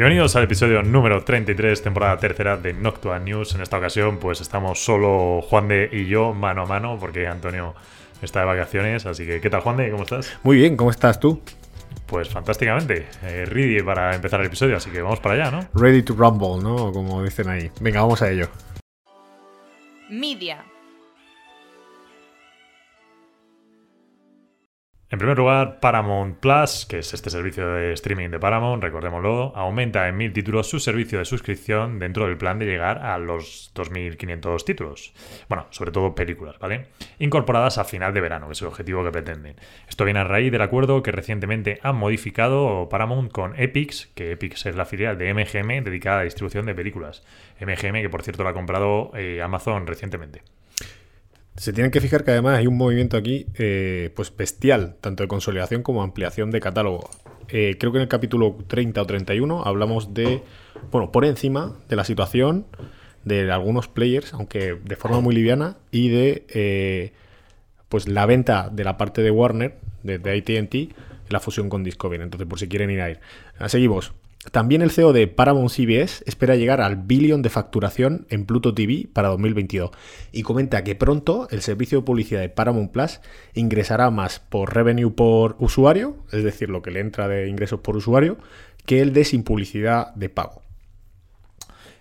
Bienvenidos al episodio número 33, temporada tercera de Noctua News. En esta ocasión, pues estamos solo Juan de y yo mano a mano, porque Antonio está de vacaciones. Así que, ¿qué tal, Juan de? ¿Cómo estás? Muy bien, ¿cómo estás tú? Pues fantásticamente. Eh, ready para empezar el episodio, así que vamos para allá, ¿no? Ready to rumble, ¿no? Como dicen ahí. Venga, vamos a ello. Media. En primer lugar, Paramount Plus, que es este servicio de streaming de Paramount, recordémoslo, aumenta en mil títulos su servicio de suscripción dentro del plan de llegar a los 2.500 títulos. Bueno, sobre todo películas, ¿vale? Incorporadas a final de verano, que es el objetivo que pretenden. Esto viene a raíz del acuerdo que recientemente han modificado Paramount con Epix, que Epix es la filial de MGM dedicada a la distribución de películas. MGM, que por cierto la ha comprado eh, Amazon recientemente. Se tienen que fijar que además hay un movimiento aquí eh, pues bestial, tanto de consolidación como ampliación de catálogo. Eh, creo que en el capítulo 30 o 31 hablamos de, bueno, por encima de la situación de algunos players, aunque de forma muy liviana, y de eh, pues la venta de la parte de Warner, de, de ATT, la fusión con Discovery. Entonces, por si quieren ir a ir. Seguimos. También el CEO de Paramount CBS espera llegar al billón de facturación en Pluto TV para 2022 y comenta que pronto el servicio de publicidad de Paramount Plus ingresará más por revenue por usuario, es decir, lo que le entra de ingresos por usuario, que el de sin publicidad de pago.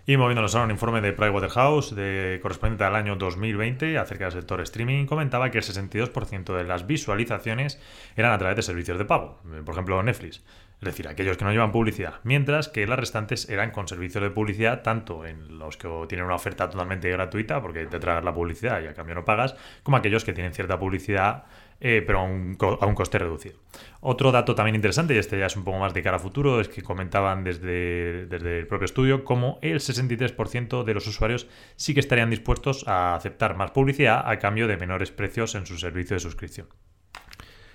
Y moviéndonos a un informe de Pricewaterhouse de, correspondiente al año 2020 acerca del sector streaming, comentaba que el 62% de las visualizaciones eran a través de servicios de pago, por ejemplo Netflix es decir, aquellos que no llevan publicidad, mientras que las restantes eran con servicios de publicidad, tanto en los que tienen una oferta totalmente gratuita, porque te tragas la publicidad y a cambio no pagas, como aquellos que tienen cierta publicidad, eh, pero a un, a un, coste reducido. Otro dato también interesante, y este ya es un poco más de cara a futuro, es que comentaban desde, desde el propio estudio cómo el 63% de los usuarios sí que estarían dispuestos a aceptar más publicidad a cambio de menores precios en su servicio de suscripción.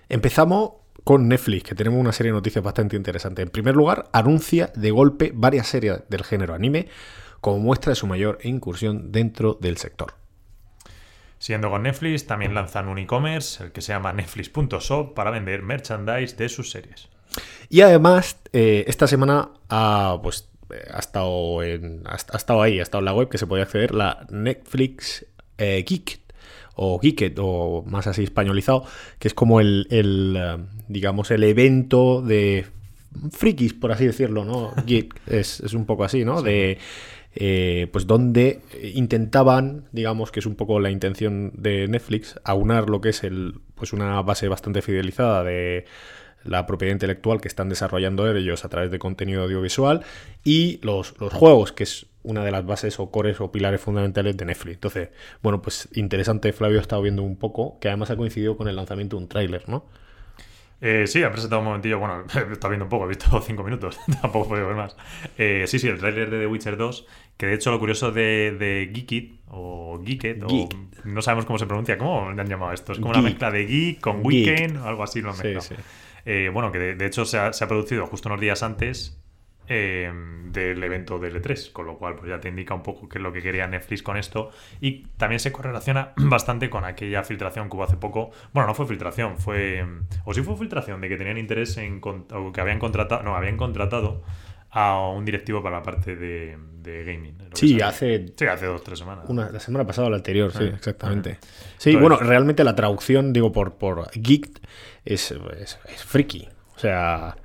Empezamos con Netflix, que tenemos una serie de noticias bastante interesantes. En primer lugar, anuncia de golpe varias series del género anime como muestra de su mayor incursión dentro del sector. Siguiendo con Netflix, también lanzan un e-commerce, el que se llama netflix.shop, para vender merchandise de sus series. Y además, eh, esta semana ha, pues, ha, estado en, ha, estado ahí, ha estado en la web que se podía acceder, la Netflix eh, Geek o Geeket, o más así españolizado, que es como el, el digamos, el evento de frikis, por así decirlo, ¿no? Geek es, es un poco así, ¿no? Sí. De, eh, pues donde intentaban, digamos que es un poco la intención de Netflix, aunar lo que es el, pues una base bastante fidelizada de la propiedad intelectual que están desarrollando ellos a través de contenido audiovisual y los, los juegos, que es una de las bases o cores o pilares fundamentales de Netflix. Entonces, bueno, pues interesante, Flavio ha estado viendo un poco, que además ha coincidido con el lanzamiento de un tráiler, ¿no? Eh, sí, ha presentado un momentillo, bueno, estado viendo un poco, he visto cinco minutos, tampoco puedo ver más. Eh, sí, sí, el tráiler de The Witcher 2, que de hecho lo curioso de, de Geekit, o Geeket, o no sabemos cómo se pronuncia, ¿cómo le han llamado esto? Es como Geek. una mezcla de geek con Geek. weekend, o algo así lo han Sí, mezclado. sí. Eh, bueno, que de, de hecho se ha, se ha producido justo unos días antes eh, del evento del E3, con lo cual pues ya te indica un poco qué es lo que quería Netflix con esto y también se correlaciona bastante con aquella filtración que hubo hace poco. Bueno, no fue filtración, fue o sí fue filtración de que tenían interés en o que habían contratado, no, habían contratado a un directivo para la parte de, de gaming. Sí, hace Sí, hace dos, tres semanas. Una, la semana pasada o la anterior, sí, exactamente. Sí, Entonces- bueno, realmente la traducción, digo, por, por geek es, es, es friki. O sea,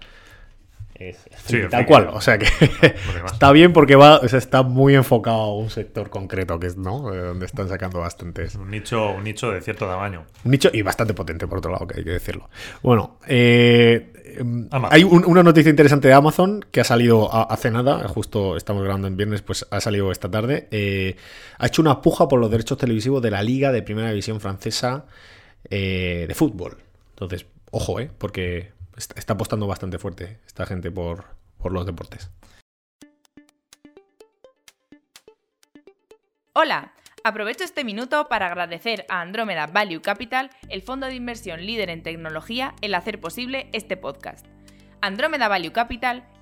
es, es Sí, friki, es tal cual. O sea que está bien porque va, o sea, está muy enfocado a un sector concreto, que es, ¿no? Eh, Donde están sacando bastantes. Un nicho, un nicho de cierto tamaño. Un nicho y bastante potente, por otro lado, que hay que decirlo. Bueno, eh, hay un- una noticia interesante de Amazon que ha salido a- hace nada, justo estamos grabando en viernes, pues ha salido esta tarde. Eh, ha hecho una puja por los derechos televisivos de la Liga de Primera División Francesa eh, de fútbol. Entonces, ojo, ¿eh? Porque está, apostando bastante fuerte esta gente por, por los deportes. Hola, Aprovecho este minuto para agradecer a Andromeda Value Capital, el fondo de inversión líder en tecnología, el hacer posible este podcast. Andromeda Value Capital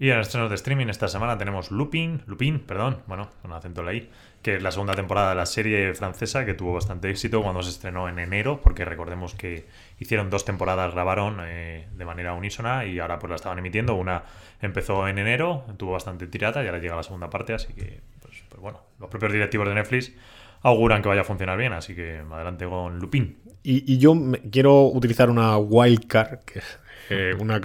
Y en estrenos de streaming esta semana tenemos Lupin, Lupin, perdón, bueno, con acento la I, que es la segunda temporada de la serie francesa que tuvo bastante éxito cuando se estrenó en enero, porque recordemos que hicieron dos temporadas, grabaron eh, de manera unísona y ahora pues la estaban emitiendo. Una empezó en enero, tuvo bastante tirada y ahora llega la segunda parte, así que, pues, pues bueno, los propios directivos de Netflix auguran que vaya a funcionar bien, así que adelante con Lupin. Y, y yo quiero utilizar una wildcard, que eh, una,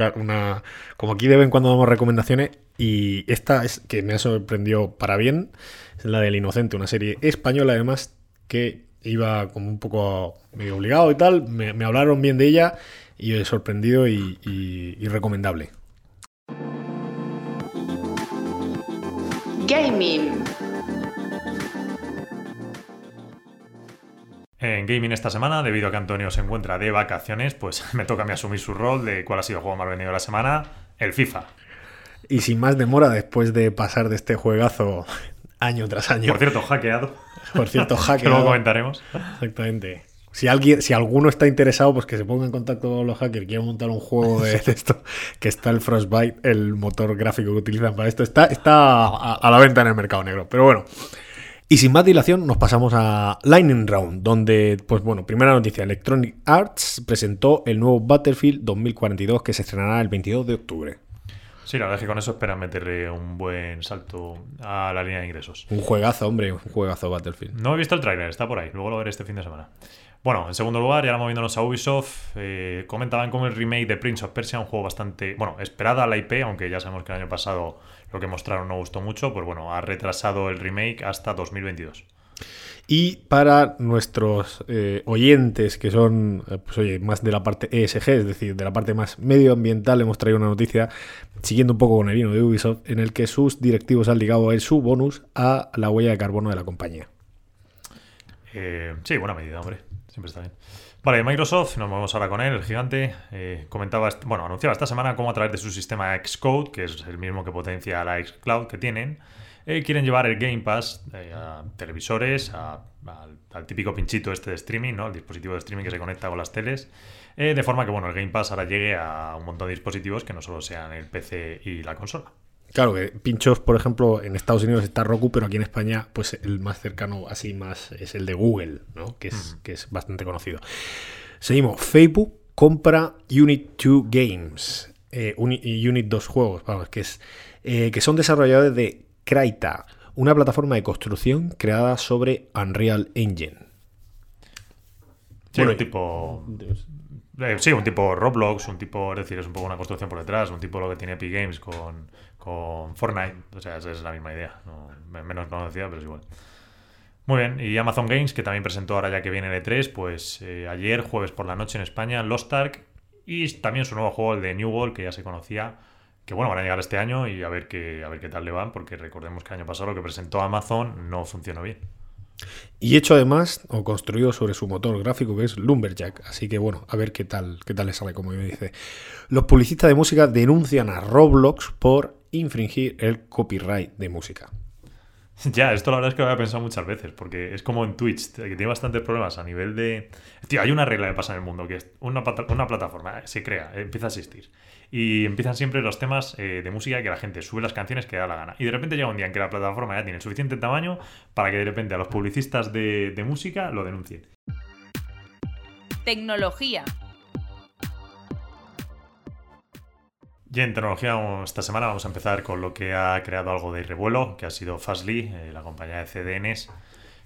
como aquí de vez en cuando damos recomendaciones, y esta es que me ha sorprendido para bien, es la del Inocente, una serie española además que iba como un poco medio obligado y tal, me, hablaron bien de ella y he sorprendido y, y recomendable. Gaming. En gaming esta semana, debido a que Antonio se encuentra de vacaciones, pues me toca a mí asumir su rol de cuál ha sido el juego más vendido de la semana, el FIFA. Y sin más demora, después de pasar de este juegazo año tras año. Por cierto, hackeado. Por cierto, hackeado. que luego comentaremos. Exactamente. Si alguien, si alguno está interesado, pues que se ponga en contacto con los hackers, quieren montar un juego de, esto, que está el Frostbite, el motor gráfico que utilizan para esto, está, está a la venta en el mercado negro. Pero bueno, y sin más dilación, nos pasamos a Lightning Round, donde, pues bueno, primera noticia, Electronic Arts presentó el nuevo Battlefield 2042 que se estrenará el 22 de octubre. Sí, la verdad es que con eso esperan meterle un buen salto a la línea de ingresos. Un juegazo, hombre, un juegazo Battlefield. No he visto el tráiler, está por ahí, luego lo veré este fin de semana. Bueno, en segundo lugar, y ahora moviéndonos a Ubisoft, eh, comentaban como el remake de Prince of Persia, un juego bastante, bueno, esperada la IP, aunque ya sabemos que el año pasado lo que mostraron no gustó mucho, pues bueno, ha retrasado el remake hasta 2022. Y para nuestros eh, oyentes que son, eh, pues oye, más de la parte ESG, es decir, de la parte más medioambiental, hemos traído una noticia siguiendo un poco con el vino de Ubisoft, en el que sus directivos han ligado el su bonus a la huella de carbono de la compañía. sí, buena medida, hombre. Siempre está bien. Vale, Microsoft, nos movemos ahora con él, el gigante. Eh, comentaba, bueno, anunciaba esta semana cómo a través de su sistema Xcode, que es el mismo que potencia la Xcloud que tienen, eh, quieren llevar el Game Pass eh, a televisores, al, típico pinchito este de streaming, ¿no? El dispositivo de streaming que se conecta con las teles. de forma que, bueno, el Game Pass ahora llegue a un montón de dispositivos que no solo sean el PC y la consola. Claro, que pinchos, por ejemplo, en Estados Unidos está Roku, pero aquí en España, pues el más cercano, así más, es el de Google, ¿no? Que es, que es bastante conocido. Seguimos. Facebook compra Unit 2 Games. Eh, Unit 2 juegos, vamos, que es. Eh, que son desarrolladores de Kraita, una plataforma de construcción creada sobre Unreal Engine. Sí, un tipo. Eh, sí, un tipo Roblox, un tipo, es decir, es un poco una construcción por detrás, un tipo lo que tiene Epic Games con, con Fortnite. O sea, esa es la misma idea. menos conocida, pero es igual. Muy bien, y Amazon Games, que también presentó ahora ya que viene de 3, pues eh, ayer, jueves por la noche en España, Lost Ark, y también su nuevo juego, el de New World, que ya se conocía, que bueno, van a llegar este año y a ver qué, a ver qué tal le van, porque recordemos que el año pasado lo que presentó Amazon no funcionó bien. Y hecho además, o construido sobre su motor gráfico que es Lumberjack. Así que bueno, a ver qué tal, qué tal le sale, como me dice. Los publicistas de música denuncian a Roblox por infringir el copyright de música. Ya, esto la verdad es que lo había pensado muchas veces, porque es como en Twitch, que tiene bastantes problemas a nivel de... Tío, hay una regla que pasa en el mundo, que es una, una plataforma se crea, empieza a existir, y empiezan siempre los temas eh, de música que la gente sube las canciones que da la gana. Y de repente llega un día en que la plataforma ya tiene suficiente tamaño para que de repente a los publicistas de, de música lo denuncien. Tecnología. Y en tecnología esta semana vamos a empezar con lo que ha creado algo de revuelo, que ha sido Fastly, eh, la compañía de CDNs,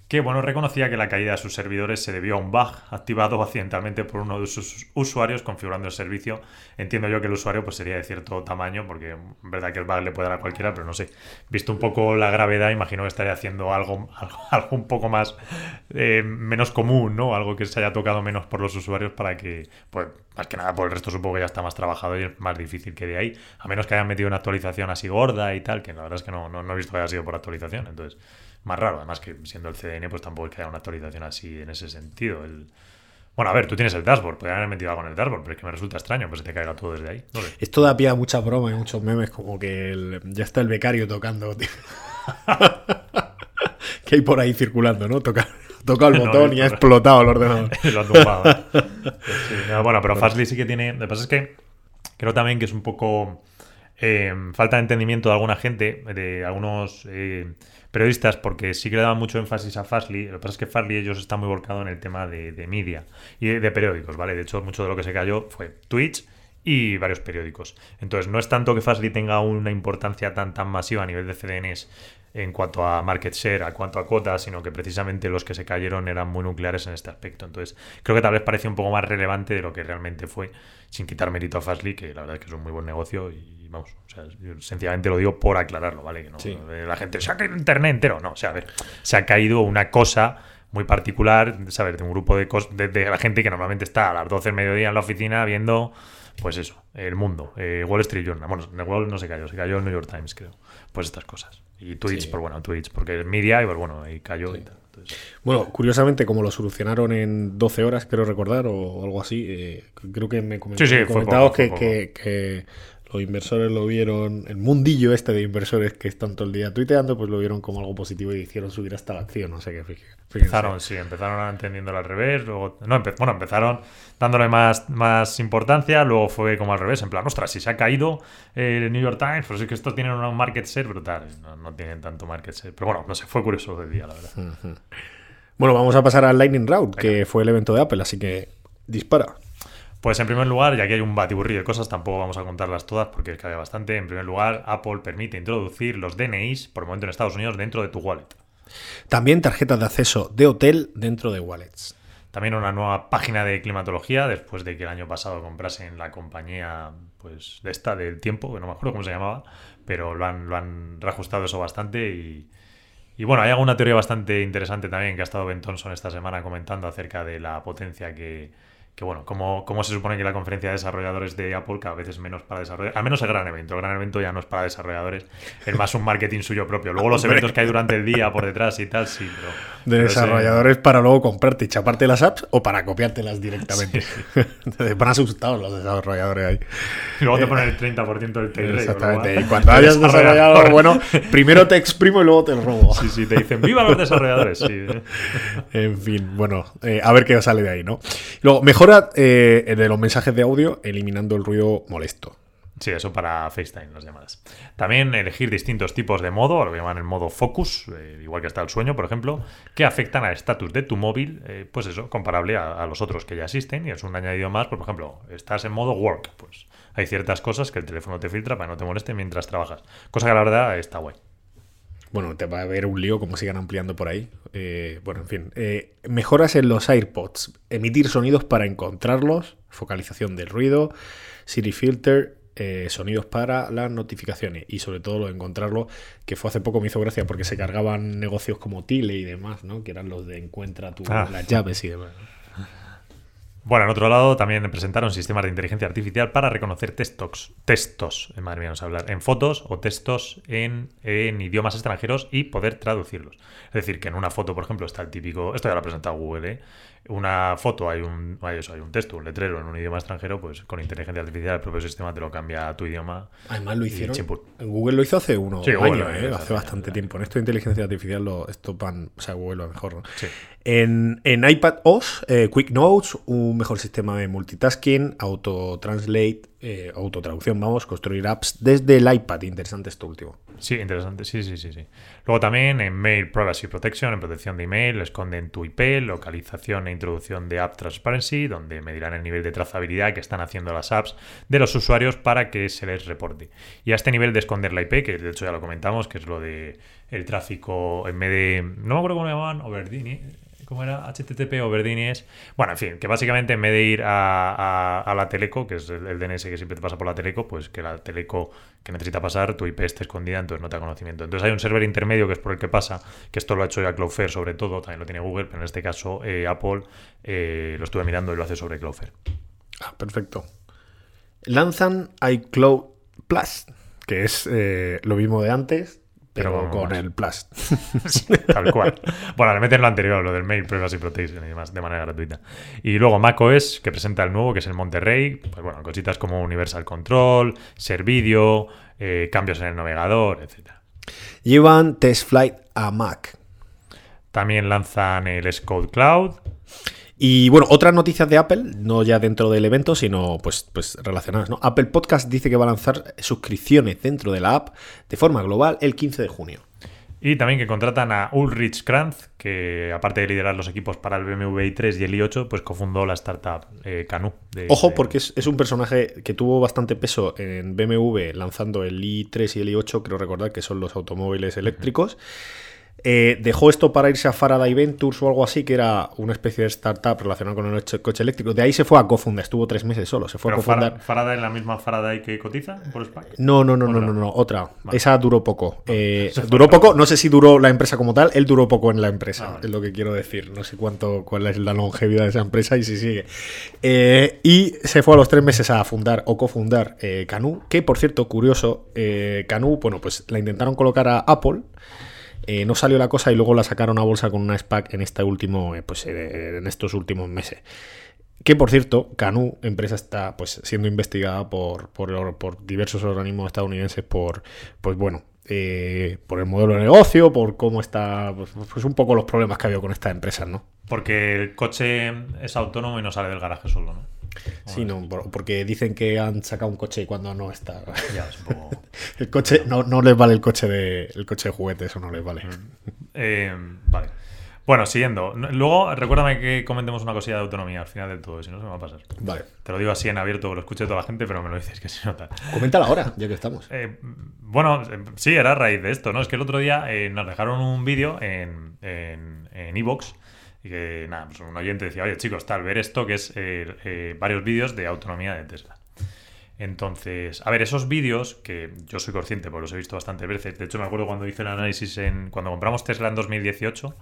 que bueno, reconocía que la caída de sus servidores se debió a un bug activado accidentalmente por uno de sus usuarios configurando el servicio. Entiendo yo que el usuario pues sería de cierto tamaño, porque en verdad que el bug le puede dar a cualquiera, pero no sé. Visto un poco la gravedad, imagino que estaría haciendo algo, algo, un poco más eh, menos común, ¿no? Algo que se haya tocado menos por los usuarios para que, pues, más que nada por el resto supongo que ya está más trabajado y es más difícil que de ahí. A menos que hayan metido una actualización así gorda y tal, que la verdad es que no, no, no he visto que haya sido por actualización. Entonces más raro. Además que siendo el CDN, pues tampoco es que haya una actualización así en ese sentido. El... Bueno, a ver, tú tienes el dashboard, podrían haber metido algo en el dashboard, pero es que me resulta extraño que se te caiga todo desde ahí. Esto da pie a mucha broma y muchos memes, como que ya está el becario tocando, que hay por ahí circulando, ¿no? Toca, toca el botón y ha explotado el ordenador. Lo ha tumbado. bueno, pero Fastly sí que tiene. Lo que pasa es que creo también que es un poco. Eh, falta de entendimiento de alguna gente, de algunos. Eh, periodistas porque sí que le daban mucho énfasis a Fastly. Lo que pasa es que Fastly ellos están muy volcados en el tema de, media y de, periódicos, ¿vale? De hecho, mucho de lo que se cayó fue Twitch y varios periódicos. Entonces, no es tanto que Fastly tenga una importancia tan, tan masiva a nivel de CDNs en cuanto a market share, a cuanto a cuotas, sino que precisamente los que se cayeron eran muy nucleares en este aspecto. Entonces, creo que tal vez parece un poco más relevante de lo que realmente fue, sin quitar mérito a Fastly, que la verdad es que es un muy buen negocio y vamos, o sea, sencillamente lo digo por aclararlo, ¿vale? Que no, eh, la gente se ha caído internet entero, no, o sea, a ver, se ha caído una cosa muy particular, ¿sabes? De un grupo de, de, la gente que normalmente está a las 12 del mediodía en la oficina viendo, pues eso, el mundo, eh, Wall Street Journal, bueno, el Wall no se cayó, se cayó el New York Times, creo, pues estas cosas. Y Twitch, por pues bueno, Twitch, porque es media y pues bueno, ahí cayó y tal. Bueno, curiosamente, como lo solucionaron en 12 horas, creo recordar, o algo así, eh, creo que me, comentó, sí, que, que, los inversores lo vieron, el mundillo este de inversores que están todo el día tuiteando, pues lo vieron como algo positivo y hicieron subir hasta la acción, no sé qué. Empezaron, sí, empezaron entendiéndolo al revés, luego, no, bueno, empezaron dándole más, más importancia, luego fue como al revés, en plan, ostras, si se ha caído el New York Times, pues es que estos tienen un market share brutal, no, tienen tanto market share, pero bueno, no sé, fue curioso del día, la verdad. Bueno, vamos a pasar al Lightning Round, que fue el evento de Apple, así que dispara. Pues en primer lugar, ya que hay un batiburrillo de cosas, tampoco vamos a contarlas todas porque es que bastante. En primer lugar, Apple permite introducir los DNIs por el momento en Estados Unidos dentro de tu wallet. También tarjetas de acceso de hotel dentro de wallets. También una nueva página de climatología después de que el año pasado comprasen la compañía pues de esta del tiempo, que no me acuerdo cómo se llamaba, pero lo han, lo han reajustado eso bastante y, y bueno, hay alguna teoría bastante interesante también que ha estado Ben Thompson esta semana comentando acerca de la potencia que, que bueno, como, como se supone que la conferencia de desarrolladores de Apple cada vez es menos para desarrolladores, al menos el gran evento, el gran evento ya no es para desarrolladores, es más un marketing suyo propio. Luego los eventos que hay durante el día por detrás y tal, sí, pero... De desarrolladores para luego comprarte y chaparte las apps o para copiártelas directamente. Van asustados los desarrolladores ahí. Y luego te ponen el 30% del take Exactamente, y cuando hayas desarrollado bueno, primero te exprimo y luego te lo robo. Sí, sí, te dicen, ¡viva los desarrolladores! Sí. En fin, bueno, eh, a ver qué sale de ahí, ¿no? Luego, mejor eh, de los mensajes de audio eliminando el ruido molesto. Sí, eso para FaceTime, las llamadas. También elegir distintos tipos de modo, lo que llaman el modo focus, eh, igual que está el sueño, por ejemplo, que afectan al estatus de tu móvil, eh, pues eso, comparable a, los otros que ya existen, y es un añadido más, por ejemplo, estás en modo work, pues hay ciertas cosas que el teléfono te filtra para que no te moleste mientras trabajas. Cosa que la verdad está guay. Bueno, te va a haber un lío como sigan ampliando por ahí. Eh, bueno, en fin. Eh, mejoras en los AirPods. Emitir sonidos para encontrarlos. Focalización del ruido. Siri Filter. Eh, sonidos para las notificaciones. Y sobre todo lo de encontrarlo, que fue hace poco me hizo gracia porque se cargaban negocios como Tile y demás, ¿no? Que eran los de encuentra tu, ah. las llaves y demás. Bueno, en otro lado también presentaron sistemas de inteligencia artificial para reconocer textos, textos, eh, madre mía, vamos a hablar, en fotos o textos en, idiomas extranjeros y poder traducirlos. Es decir, que en una foto, por ejemplo, está el típico, esto ya lo ha presentado Google, ¿eh? Una foto, hay un, hay, eso, hay un texto, un letrero en un idioma extranjero, pues con inteligencia artificial el propio sistema te lo cambia a tu idioma. Además lo hicieron. Google lo hizo hace uno año, ¿eh? hace bastante tiempo. En esto de inteligencia artificial lo esto o sea, Google lo mejor. En, en, iPad OS, eh, Quick Notes, un mejor sistema de multitasking, Auto Translate eh, autotraducción, vamos, construir apps desde el iPad. Interesante esto último. Sí, interesante, sí, sí, sí, sí. Luego también en Mail Privacy Protection, en protección de email, esconden tu IP, localización e introducción de App Transparency, donde medirán el nivel de trazabilidad que están haciendo las apps de los usuarios para que se les reporte. Y a este nivel de esconder la IP, que de hecho ya lo comentamos, que es lo de el tráfico en vez de, no me acuerdo cómo lo llamaban, Overdini, ¿Cómo era? HTTP o Verdinies. Bueno, en fin, que básicamente en vez de ir a, la Teleco, que es el, DNS que siempre te pasa por la Teleco, pues que la Teleco que necesita pasar, tu IP esté escondida, entonces no te da conocimiento. Entonces hay un server intermedio que es por el que pasa, que esto lo ha hecho ya Cloudflare sobre todo, también lo tiene Google, pero en este caso eh, Apple eh, lo estuve mirando y lo hace sobre Cloudflare. Ah, perfecto. Lanzan iCloud Plus, que es eh, lo mismo de antes, pero, con el Plus. tal cual. Bueno, le meten lo anterior, lo del Mail Privacy Protection y demás, de manera gratuita. Y luego macOS, que presenta el nuevo, que es el Monterrey. Pues bueno, cositas como Universal Control, Ser Video, eh, cambios en el navegador, etc. Llevan TestFlight a Mac. También lanzan el Scode Cloud. Y bueno, otras noticias de Apple, no ya dentro del evento, sino pues, pues relacionadas. ¿no? Apple Podcast dice que va a lanzar suscripciones dentro de la app de forma global el 15 de junio. Y también que contratan a Ulrich Kranz, que aparte de liderar los equipos para el BMW i3 y el i8, pues cofundó la startup eh, Canu. Ojo, porque es, es, un personaje que tuvo bastante peso en BMW lanzando el i3 y el i8, creo recordar que son los automóviles eléctricos. Eh, dejó esto para irse a Faraday Ventures o algo así, que era una especie de startup relacionada con el coche eléctrico. De ahí se fue a cofundar, estuvo tres meses solo. Se fue a cofundar. ¿Faraday es la misma Faraday que cotiza por SPAC? No, no, no, no, no, no, otra. Esa duró poco. Eh, duró poco, no sé si duró la empresa como tal, él duró poco en la empresa, ah, es lo que quiero decir. No sé cuánto, cuál es la longevidad de esa empresa y si sigue. Eh, y se fue a los tres meses a fundar o cofundar Canu, que por cierto, curioso, Canu, bueno, pues la intentaron colocar a Apple. Eh, no salió la cosa y luego la sacaron a bolsa con una SPAC en este último, eh, pues eh, en estos últimos meses. Que por cierto, Canu, empresa, está pues siendo investigada por, por, diversos organismos estadounidenses por, pues bueno, por el modelo de negocio, por cómo está, pues, pues, un poco los problemas que ha habido con estas empresas, ¿no? Porque el coche es autónomo y no sale del garaje solo, ¿no? Sí, no, porque dicen que han sacado un coche cuando no está. el coche, no, no les vale el coche de el coche de juguete, eso no les vale. Mm. Eh, vale. Bueno, siguiendo. Luego, recuérdame que comentemos una cosilla de autonomía al final del todo, si no se me va a pasar. Vale. Te lo digo así en abierto, lo escuche toda la gente, pero me lo dices que se nota. Coméntala ahora, ya que estamos. Eh, bueno, sí, era a raíz de esto, ¿no? Es que el otro día eh, nos dejaron un vídeo en Evox. En, y que, nada, pues un oyente decía, oye chicos, tal, ver esto que es eh, eh, varios vídeos de autonomía de Tesla. Entonces, a ver, esos vídeos, que yo soy consciente porque los he visto bastante veces, de hecho me acuerdo cuando hice el análisis en, cuando compramos Tesla en 2018,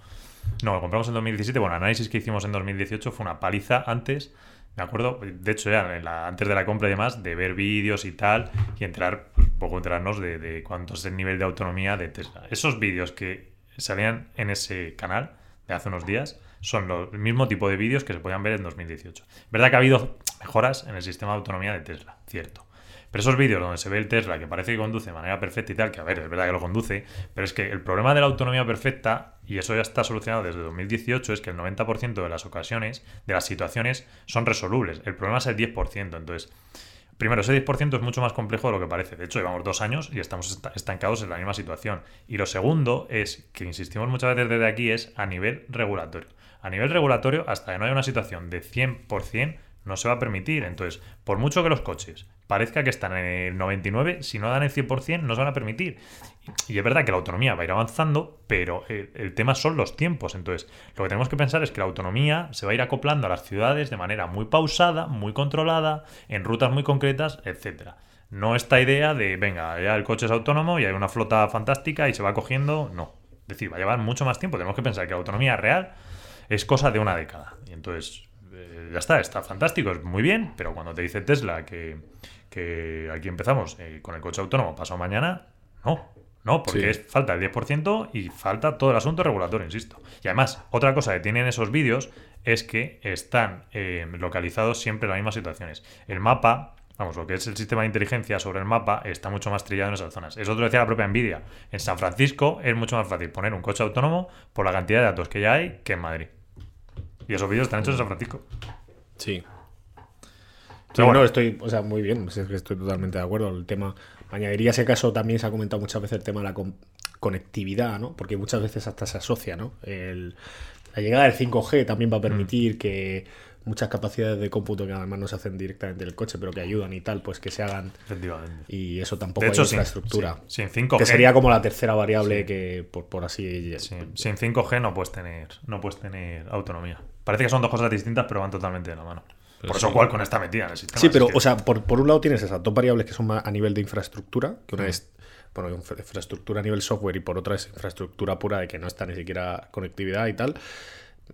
no, lo compramos en 2017, bueno, el análisis que hicimos en 2018 fue una paliza antes, me acuerdo, de hecho antes de la compra y demás, de ver vídeos y tal, y entrar, pues, un poco enterarnos de, de cuánto es el nivel de autonomía de Tesla. Esos vídeos que salían en ese canal de hace unos días, son los, el mismo tipo de vídeos que se podían ver en 2018. Verdad que ha habido mejoras en el sistema de autonomía de Tesla, cierto. Pero esos vídeos donde se ve el Tesla que parece que conduce de manera perfecta y tal, que a ver, es verdad que lo conduce, pero es que el problema de la autonomía perfecta, y eso ya está solucionado desde 2018, es que el 90% de las ocasiones, de las situaciones, son resolubles. El problema es el 10%. Entonces, Primero, ese 10% es mucho más complejo de lo que parece. De hecho, llevamos dos años y estamos estancados en la misma situación. Y lo segundo es, que insistimos muchas veces desde aquí, es a nivel regulatorio. A nivel regulatorio, hasta que no haya una situación de 100%, no se va a permitir. Entonces, por mucho que los coches parezca que están en el 99, si no dan el 100%, no se van a permitir. Y es verdad que la autonomía va a ir avanzando, pero el, tema son los tiempos. Entonces, lo que tenemos que pensar es que la autonomía se va a ir acoplando a las ciudades de manera muy pausada, muy controlada, en rutas muy concretas, etcétera. No esta idea de, venga, ya el coche es autónomo y hay una flota fantástica y se va cogiendo, no. Es decir, va a llevar mucho más tiempo. Tenemos que pensar que la autonomía real es cosa de una década. Y entonces, eh, ya está, está fantástico, es muy bien, pero cuando te dice Tesla que, aquí empezamos eh, con el coche autónomo pasado mañana, no, no, porque es, falta el 10% y falta todo el asunto regulatorio, insisto. Y además, otra cosa que tienen esos vídeos es que están eh, localizados siempre en las mismas situaciones. El mapa Vamos, lo que es el sistema de inteligencia sobre el mapa está mucho más trillado en esas zonas. Eso te lo decía la propia Nvidia. En San Francisco es mucho más fácil poner un coche autónomo por la cantidad de datos que ya hay que en Madrid. Y esos vídeos están hechos en San Francisco. Sí. Sí, no, estoy, o sea, muy bien, estoy totalmente de acuerdo. El tema, añadiría ese caso, también se ha comentado muchas veces el tema de la conectividad, ¿no? Porque muchas veces hasta se asocia, ¿no? la llegada del 5G también va a permitir mm. que muchas capacidades de cómputo que además no se hacen directamente del coche, pero que ayudan y tal, pues que se hagan. Efectivamente. Y eso tampoco de hecho, hay infraestructura. Sin, 5G. Que sería como la tercera variable que, por, por así. Sin 5G no puedes tener, no puedes tener autonomía. Parece que son dos cosas distintas, pero van totalmente de la mano. por eso, cual con esta metida en el sistema. Sí, pero, o sea, por, por, un lado tienes esas dos variables que son más a nivel de infraestructura, que una es bueno, infraestructura a nivel software y por otra es infraestructura pura de que no está ni siquiera conectividad y tal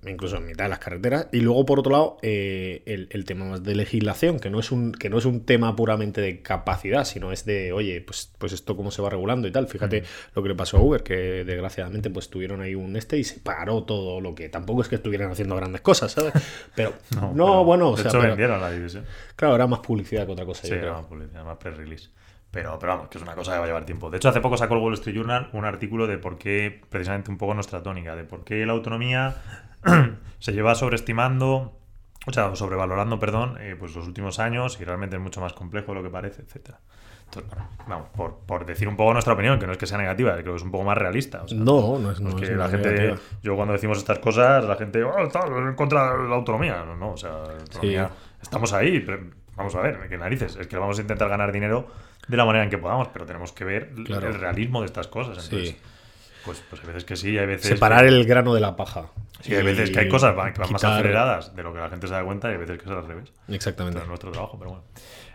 incluso en mitad de las carreteras. Y luego, por otro lado, eh, el, tema más de legislación, que no, es un, que no es un tema puramente de capacidad, sino es de, oye, pues, pues esto cómo se va regulando y tal. Fíjate mm. lo que le pasó a Uber, que desgraciadamente pues tuvieron ahí un este y se paró todo lo que tampoco es que estuvieran haciendo grandes cosas, ¿sabes? Pero no, bueno, o sea, vendieron la división. Claro, era más publicidad que otra cosa. Sí, era más publicidad, más pre-release. Pero, pero vamos, que es una cosa que va a llevar tiempo. De hecho, hace poco sacó el Wall Street Journal un artículo de por qué, precisamente un poco nuestra tónica, de por qué la autonomía se lleva sobreestimando, o sea, sobrevalorando, perdón, eh, pues los últimos años y realmente es mucho más complejo de lo que parece, etcétera. Entonces, bueno, vamos, por, por, decir un poco nuestra opinión, que no es que sea negativa, creo que es un poco más realista. no, no es, no que la gente, yo cuando decimos estas cosas, la gente, oh, está en contra de la autonomía. No, no, o sea, autonomía, estamos ahí, pero vamos a ver, qué narices, es que vamos a intentar ganar dinero de la manera en que podamos, pero tenemos que ver el realismo de estas cosas. Entonces, sí. Pues, pues hay veces que sí, hay veces. Separar el grano de la paja. Sí, hay veces que hay cosas que van más aceleradas de lo que la gente se da cuenta y hay veces que es al revés. Exactamente. es nuestro trabajo, pero bueno.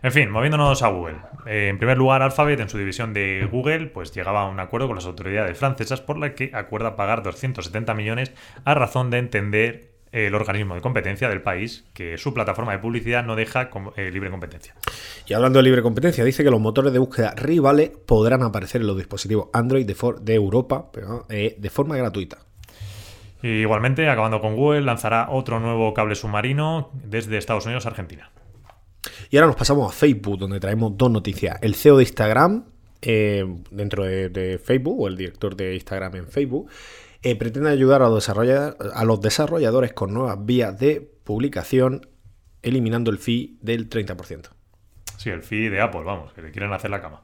En fin, moviéndonos a Google. Eh, en primer lugar, Alphabet, en su división de Google, pues llegaba a un acuerdo con las autoridades francesas por la que acuerda pagar 270 millones a razón de entender el organismo de competencia del país que su plataforma de publicidad no deja eh, libre competencia. Y hablando de libre competencia, dice que los motores de búsqueda rivales podrán aparecer en los dispositivos Android de, de Europa pero, eh, de forma gratuita. igualmente, acabando con Google, lanzará otro nuevo cable submarino desde Estados Unidos a Argentina. Y ahora nos pasamos a Facebook, donde traemos dos noticias. El CEO de Instagram, eh, dentro de Facebook, o el director de Instagram en Facebook, eh, pretende ayudar a los, a los desarrolladores con nuevas vías de publicación, eliminando el fee del 30%. Sí, el fee de Apple, vamos, que le quieren hacer la cama.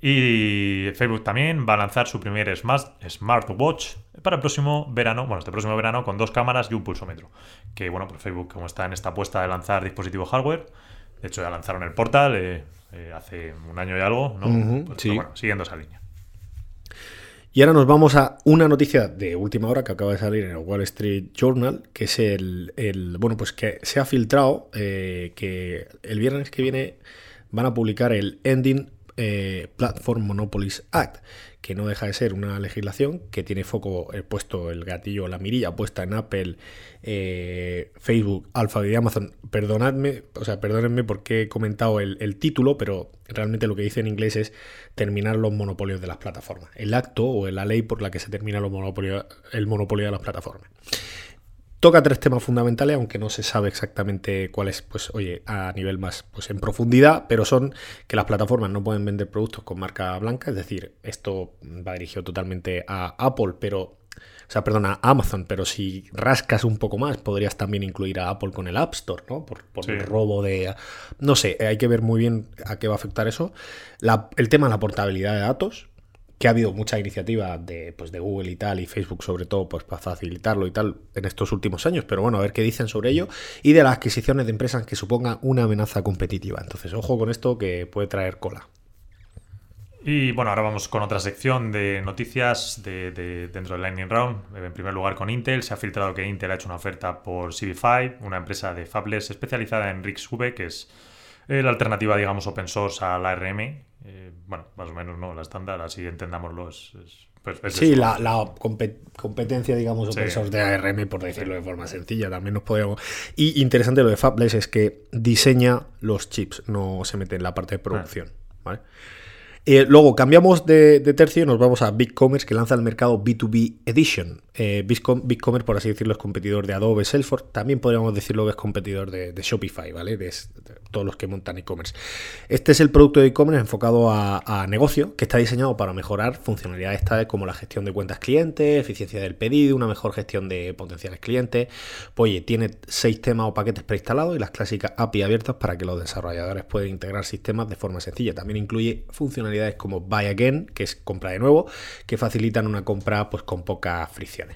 Y Facebook también va a lanzar su primer smart, smartwatch para el próximo verano, bueno, este próximo verano con dos cámaras y un pulsómetro. Que bueno, pues Facebook como está en esta apuesta de lanzar dispositivos hardware, de hecho ya lanzaron el portal eh, eh, hace un año y algo, ¿no? Pues, sí. bueno, siguiendo esa línea. Y ahora nos vamos a una noticia de última hora que acaba de salir en el Wall Street Journal, que es el, bueno, pues que se ha filtrado eh, que el viernes que viene van a publicar el Ending eh, Platform Monopolies Act, que no deja de ser una legislación que tiene foco eh, puesto el gatillo, la mirilla puesta en Apple, eh, Facebook, Alphabet y Amazon. Perdonadme, o sea, perdónenme porque he comentado el, título, pero realmente lo que dice en inglés es terminar los monopolios de las plataformas. El acto o la ley por la que se termina los monopolios, el monopolio de las plataformas. Toca tres temas fundamentales, aunque no se sabe exactamente cuáles, pues oye, a nivel más pues en profundidad, pero son que las plataformas no pueden vender productos con marca blanca, es decir, esto va dirigido totalmente a Apple, pero o sea, perdona, a Amazon, pero si rascas un poco más, podrías también incluir a Apple con el App Store, ¿no? Por, el robo de... No sé, hay que ver muy bien a qué va a afectar eso. el tema de la portabilidad de datos, que ha habido mucha iniciativa de, pues, de Google y tal, y Facebook sobre todo, pues para facilitarlo y tal en estos últimos años, pero bueno, a ver qué dicen sobre ello, y de las adquisiciones de empresas que supongan una amenaza competitiva. Entonces, ojo con esto que puede traer cola. Y bueno, ahora vamos con otra sección de noticias de, dentro del Lightning Round. En primer lugar con Intel. Se ha filtrado que Intel ha hecho una oferta por CV5, una empresa de fabless especializada en RISC-V, que es la alternativa, digamos, open source a la ARM, eh, bueno, más o menos, ¿no? La estándar, así entendámoslo. Es, pues, sí, la, competencia, digamos, de ARM, por decirlo de forma sencilla, también nos podemos... Y interesante lo de Fabless es que diseña los chips, no se mete en la parte de producción, ah. eh, luego cambiamos de, tercio y nos vamos a BigCommerce que lanza el mercado B2B Edition. Eh, BigCommerce, por así decirlo, es competidor de Adobe, Salesforce. También podríamos decirlo que es competidor de, Shopify, ¿vale? De, todos los que montan e-commerce. Este es el producto de e-commerce enfocado a, negocio, que está diseñado para mejorar funcionalidades tales como la gestión de cuentas clientes, eficiencia del pedido, una mejor gestión de potenciales clientes. Pues, tiene seis temas o paquetes preinstalados y las clásicas API abiertas para que los desarrolladores puedan integrar sistemas de forma sencilla. También incluye funcionalidades como Buy Again, que es compra de nuevo, que facilitan una compra pues, con pocas fricciones.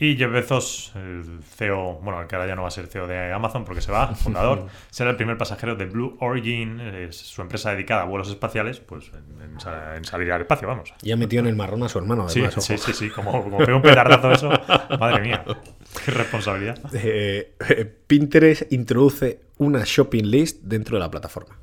Y Jeff Bezos, el CEO, bueno, el que ahora ya no va a ser CEO de Amazon porque se va, fundador, será el primer pasajero de Blue Origin, es su empresa dedicada a vuelos espaciales, pues en, salir al espacio, vamos. Y ha metido en el marrón a su hermano, Sí, sí, sí, sí, como, como pega un petardazo eso, madre mía, qué responsabilidad. Eh, Pinterest introduce una shopping list dentro de la plataforma.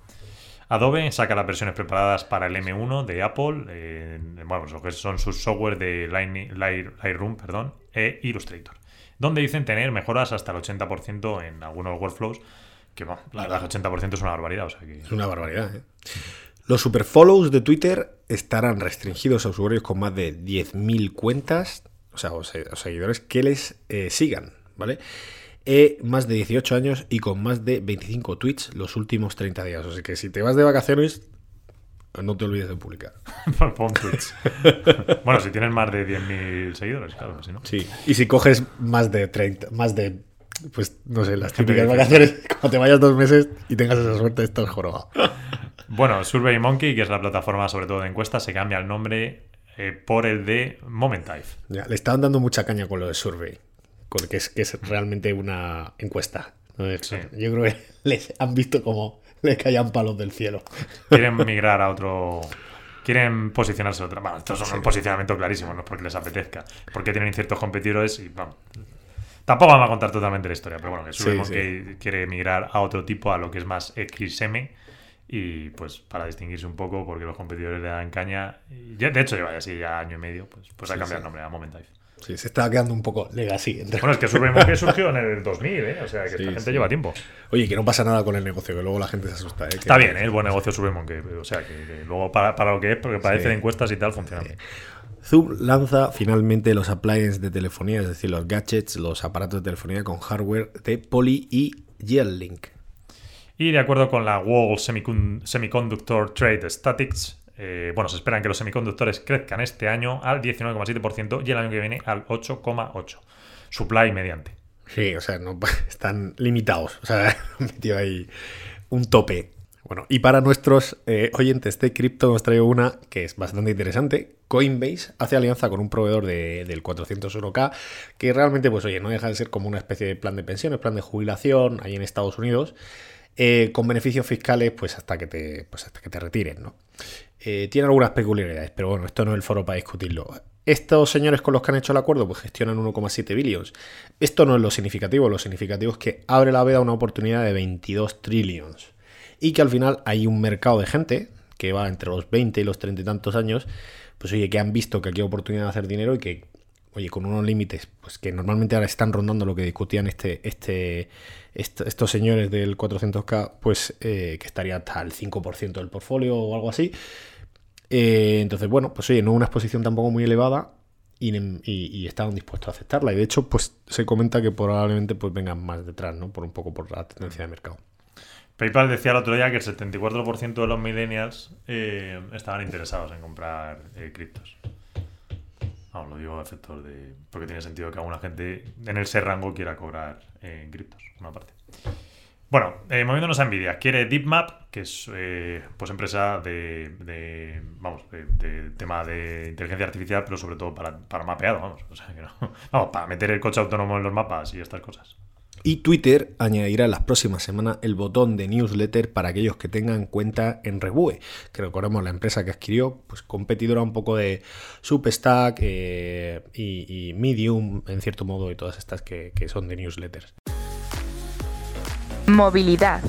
Adobe saca las versiones preparadas para el M1 de Apple, eh, lo que son sus software de Lightroom perdón, e Illustrator, donde dicen tener mejoras hasta el 80% en algunos workflows, que bueno, la verdad el 80% es una barbaridad. Es una barbaridad, ¿eh? Los superfollows de Twitter estarán restringidos a usuarios con más de 10.000 cuentas, o sea, o seguidores que les eh, sigan, ¿vale? He más de 18 años y con más de 25 tweets los últimos 30 días. O sea que si te vas de vacaciones, no te olvides de publicar. Pon tweets. bueno, si tienes más de 10.000 seguidores, claro, si no. Sí, y si coges más de 30, más de, pues no sé, las típicas vacaciones, cuando te vayas dos meses y tengas esa suerte, estás jorobado. bueno, Survey Monkey, que es la plataforma sobre todo de encuestas, se cambia el nombre eh, por el de Momentive. Ya, le estaban dando mucha caña con lo de Survey que es, que es realmente una encuesta. Yo creo que les han visto como le caían palos del cielo. Quieren migrar a otro. Quieren posicionarse a otra. Bueno, esto es un posicionamiento clarísimo, no es porque les apetezca. Porque tienen ciertos competidores y vamos. Tampoco vamos a contar totalmente la historia, pero bueno, que subimos que quiere migrar a otro tipo, a lo que es más XM. Y pues para distinguirse un poco, porque los competidores le dan caña. Y de hecho, lleva así ya año y medio, pues, pues ha cambiado el nombre a Momentive. Sí, se estaba quedando un poco legacy. Bueno, es que que surgió en el 2000, ¿eh? O sea, que esta gente lleva tiempo. Oye, que no pasa nada con el negocio, que luego la gente se asusta, ¿eh? Está bien, ¿eh? El buen negocio que O sea, que, luego para, para, lo que es, porque parece encuestas y tal, funciona bien. Zoom lanza finalmente los appliances de telefonía, es decir, los gadgets, los aparatos de telefonía con hardware de Poly y G-Link. Y de acuerdo con la World Semiconductor Trade Statistics, eh, bueno, se esperan que los semiconductores crezcan este año al 19,7% y el año que viene al 8,8%. Supply mediante. Sí, o sea, están limitados. O sea, han metido ahí un tope. Bueno, y para nuestros eh, oyentes de cripto nos traigo una que es bastante interesante. Coinbase hace alianza con un proveedor del 401k que realmente, pues oye, no deja de ser como una especie de plan de pensiones, plan de jubilación ahí en Estados Unidos. Eh, con beneficios fiscales pues hasta que te, pues hasta que te retiren, ¿no? Eh, tiene algunas peculiaridades, pero bueno, esto no es el foro para discutirlo. Estos señores con los que han hecho el acuerdo pues gestionan 1,7 billions. Esto no es lo significativo, lo significativo es que abre la veda una oportunidad de 22 trillions. Y que al final hay un mercado de gente que va entre los 20 y los 30 y tantos años, pues oye, que han visto que aquí hay oportunidad de hacer dinero y que, oye, con unos límites, pues que normalmente ahora están rondando lo que discutían este, este, estos señores del 400k, pues eh, que estaría hasta el 5% del portfolio o algo así eh, entonces, bueno, pues oye, no una exposición tampoco muy elevada y, estaban dispuestos a aceptarla. Y de hecho, pues se comenta que probablemente pues vengan más detrás, ¿no? Por un poco por la tendencia de mercado. PayPal decía el otro día que el 74% de los millennials eh, estaban interesados en comprar eh, criptos. Vamos, lo digo a efectos de. Porque tiene sentido que alguna gente en ese rango quiera cobrar en criptos, una parte. Bueno, eh, moviéndonos a Nvidia, quiere DeepMap, que es eh, pues empresa de, vamos, de, tema de inteligencia artificial, pero sobre todo para, mapeado, vamos, o sea, que no, vamos, para meter el coche autónomo en los mapas y estas cosas. Y Twitter añadirá las próximas semanas el botón de newsletter para aquellos que tengan cuenta en Rebue, que recordemos la empresa que adquirió, pues competidora un poco de Substack eh, y, Medium, en cierto modo, y todas estas que son de newsletters. Movilidad.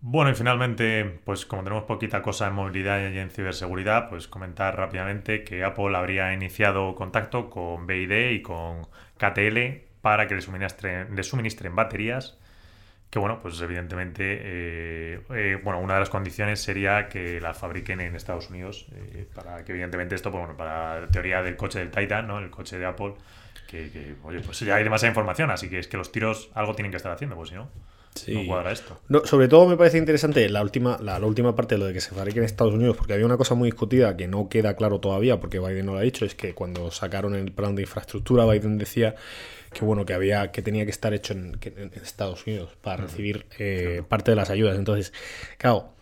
Bueno, y finalmente, pues como tenemos poquita cosa en movilidad y en ciberseguridad, pues comentar rápidamente que Apple habría iniciado contacto con BID y con KTL para que le suministren, baterías que bueno, pues evidentemente, eh, eh, bueno, una de las condiciones sería que la fabriquen en Estados Unidos, eh, para que evidentemente esto, pues, bueno, para la teoría del coche del Titan, ¿no? El coche de Apple, que, que, oye, pues ya hay demasiada información, así que es que los tiros algo tienen que estar haciendo, pues si no, no cuadra esto. No, sobre todo me parece interesante la última, la, la última parte de lo de que se fabrique en Estados Unidos, porque había una cosa muy discutida que no queda claro todavía, porque Biden no lo ha dicho, es que cuando sacaron el plan de infraestructura, Biden decía que bueno, que había, que tenía que estar hecho en Estados Unidos para recibir eh, parte de las ayudas. Entonces, claro,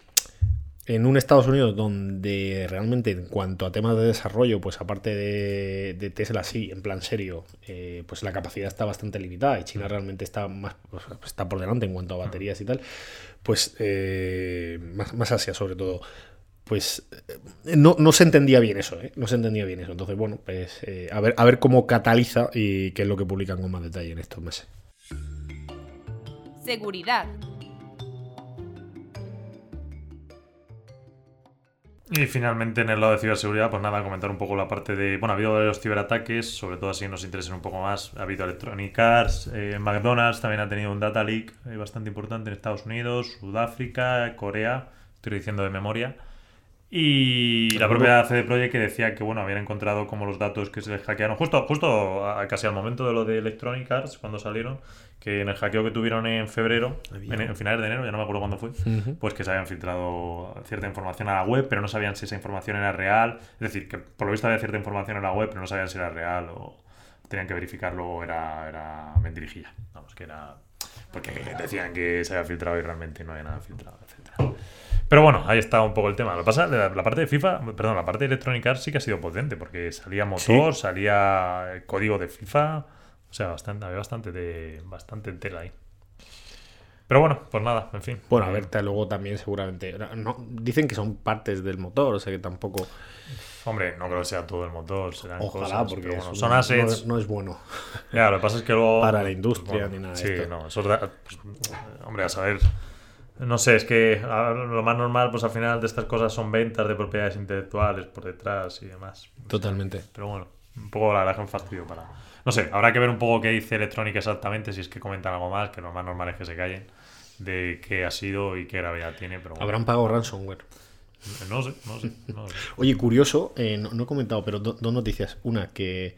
en un Estados Unidos donde realmente en cuanto a temas de desarrollo, pues aparte de, de Tesla sí, en plan serio, eh, pues la capacidad está bastante limitada y China realmente está más pues, está por delante en cuanto a baterías y tal, pues eh, más, más Asia sobre todo. Pues eh, no, no se entendía bien eso, ¿eh? No se entendía bien eso. Entonces, bueno, pues eh, a, ver, a ver cómo cataliza y qué es lo que publican con más detalle en estos meses. Seguridad. Y finalmente en el lado de ciberseguridad, pues nada, comentar un poco la parte de, bueno, ha habido varios ciberataques, sobre todo así nos interesen un poco más, ha habido Electronic Arts, eh, McDonald's también ha tenido un data leak eh, bastante importante en Estados Unidos, Sudáfrica, Corea, estoy diciendo de memoria. Y la propia CD Projekt que decía que bueno, habían encontrado como los datos que se les hackearon. Justo, justo a- casi al momento de lo de Electronic Arts, cuando salieron, que en el hackeo que tuvieron en febrero, Había- en, en finales de enero, ya no me acuerdo cuándo fue, pues que se habían filtrado cierta información a la web, pero no sabían si esa información era real. Es decir, que por lo visto había cierta información en la web, pero no sabían si era real o tenían que verificarlo o era, era mentirijilla. Vamos, que era. Porque decían que se había filtrado y realmente no había nada filtrado, etcétera. Pero bueno, ahí está un poco el tema. Lo que pasa, la, la parte de FIFA, perdón, la parte de Electronic Arts sí que ha sido potente, porque salía motor, salía el código de FIFA. O sea, bastante, había bastante, de, bastante tela ahí. Pero bueno, pues nada, en fin. Bueno, a Eh, ver, luego también seguramente. no, dicen que son partes del motor, o sea que tampoco. Hombre, no creo que sea todo el motor, serán Ojalá, cosas, porque bueno, son assets. no, es- no es bueno. Ya, lo que pasa es que luego. Para la industria ni nada de Sí, esto. no, es otra- pues, hombre, a saber. No sé, es que lo más normal, pues al final de estas cosas son ventas de propiedades intelectuales por detrás y demás. Totalmente. Pero bueno, un poco la verdad que un fastidio para. No sé, habrá que ver un poco qué dice Electronic exactamente, si es que comentan algo más, que lo más normal es que se callen de qué ha sido y qué gravedad tiene, pero bueno, Habrán pagado ransomware. no sé, no sé. no sé. Oye, curioso, eh, no, no he comentado, pero do- dos noticias. Una, que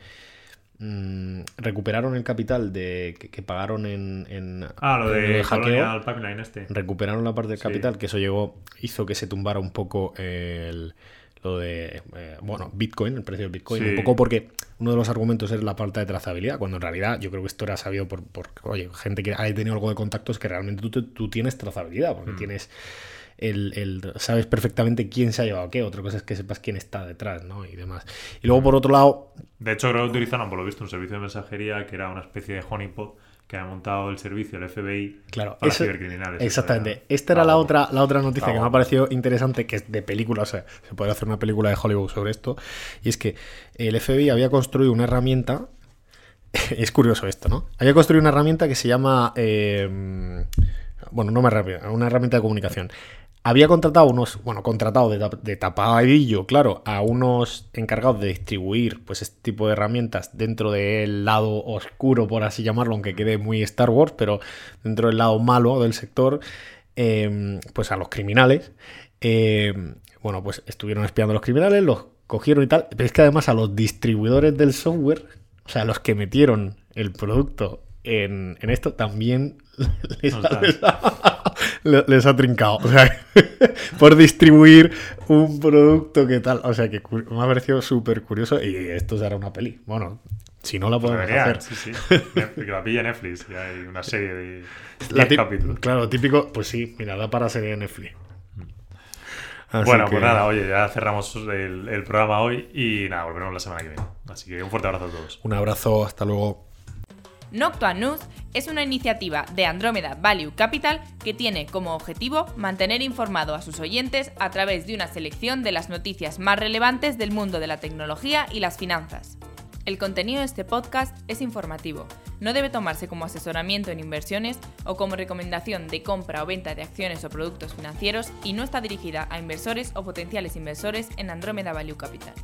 mm, recuperaron el capital de que, que pagaron en, en- Ah, lo en de el hackeo. Colonial Pipeline este. recuperaron la parte del Sí. capital, que eso llegó, hizo que se tumbara un poco el, lo de, eh, bueno, Bitcoin, el precio del Bitcoin, Sí. un poco porque uno de los argumentos era la falta de trazabilidad, cuando en realidad yo creo que esto era sabido por, por oye, gente que haya tenido algo de contactos que realmente tú, tú tienes trazabilidad, Mm. porque tienes el, el- sabes perfectamente quién se ha llevado qué, otra cosa es que sepas quién está detrás, ¿no? Y demás. Y luego por otro lado, De hecho, creo que utilizaron, por lo visto, un servicio de mensajería que era una especie de honeypot que ha montado el servicio, el FBI, Claro, para eso- cibercriminales. Exactamente. Esta era la Vamos. otra, la otra noticia que me ha parecido interesante, que es de película, o sea, se puede hacer una película de Hollywood sobre esto, y es que el FBI había construido una herramienta, es curioso esto, ¿no? Había construido una herramienta que se llama, eh, bueno, no más rápida, una herramienta de comunicación. Había contratado unos, bueno, contratado de, de tapadillo, claro, a unos encargados de distribuir pues este tipo de herramientas dentro del lado oscuro, por así llamarlo, aunque quede muy Star Wars, pero dentro del lado malo del sector, eh, pues a los criminales. Eh, bueno, pues estuvieron espiando a los criminales, los cogieron y tal, pero es que además a los distribuidores del software, o sea, los que metieron el producto en esto, también les, ha, le- les ha trincado. O sea, por distribuir un producto que tal. O sea, que me ha parecido súper curioso y esto será una peli. Bueno, si no la podemos hacer. sí, sí. Netflix, Que la pilla Netflix, y hay una serie de La 10 tip- capítulos. Claro, típico, pues sí, mira, da para serie de Netflix. Así bueno, que- pues nada, oye, ya cerramos el, el programa hoy y nada, volveremos la semana que viene. Así que un fuerte abrazo a todos. Un abrazo, hasta luego. Noctua News es una iniciativa de Andrómeda Value Capital que tiene como objetivo mantener informado a sus oyentes a través de una selección de las noticias más relevantes del mundo de la tecnología y las finanzas. El contenido de este podcast es informativo, no debe tomarse como asesoramiento en inversiones o como recomendación de compra o venta de acciones o productos financieros y no está dirigida a inversores o potenciales inversores en Andrómeda Value Capital.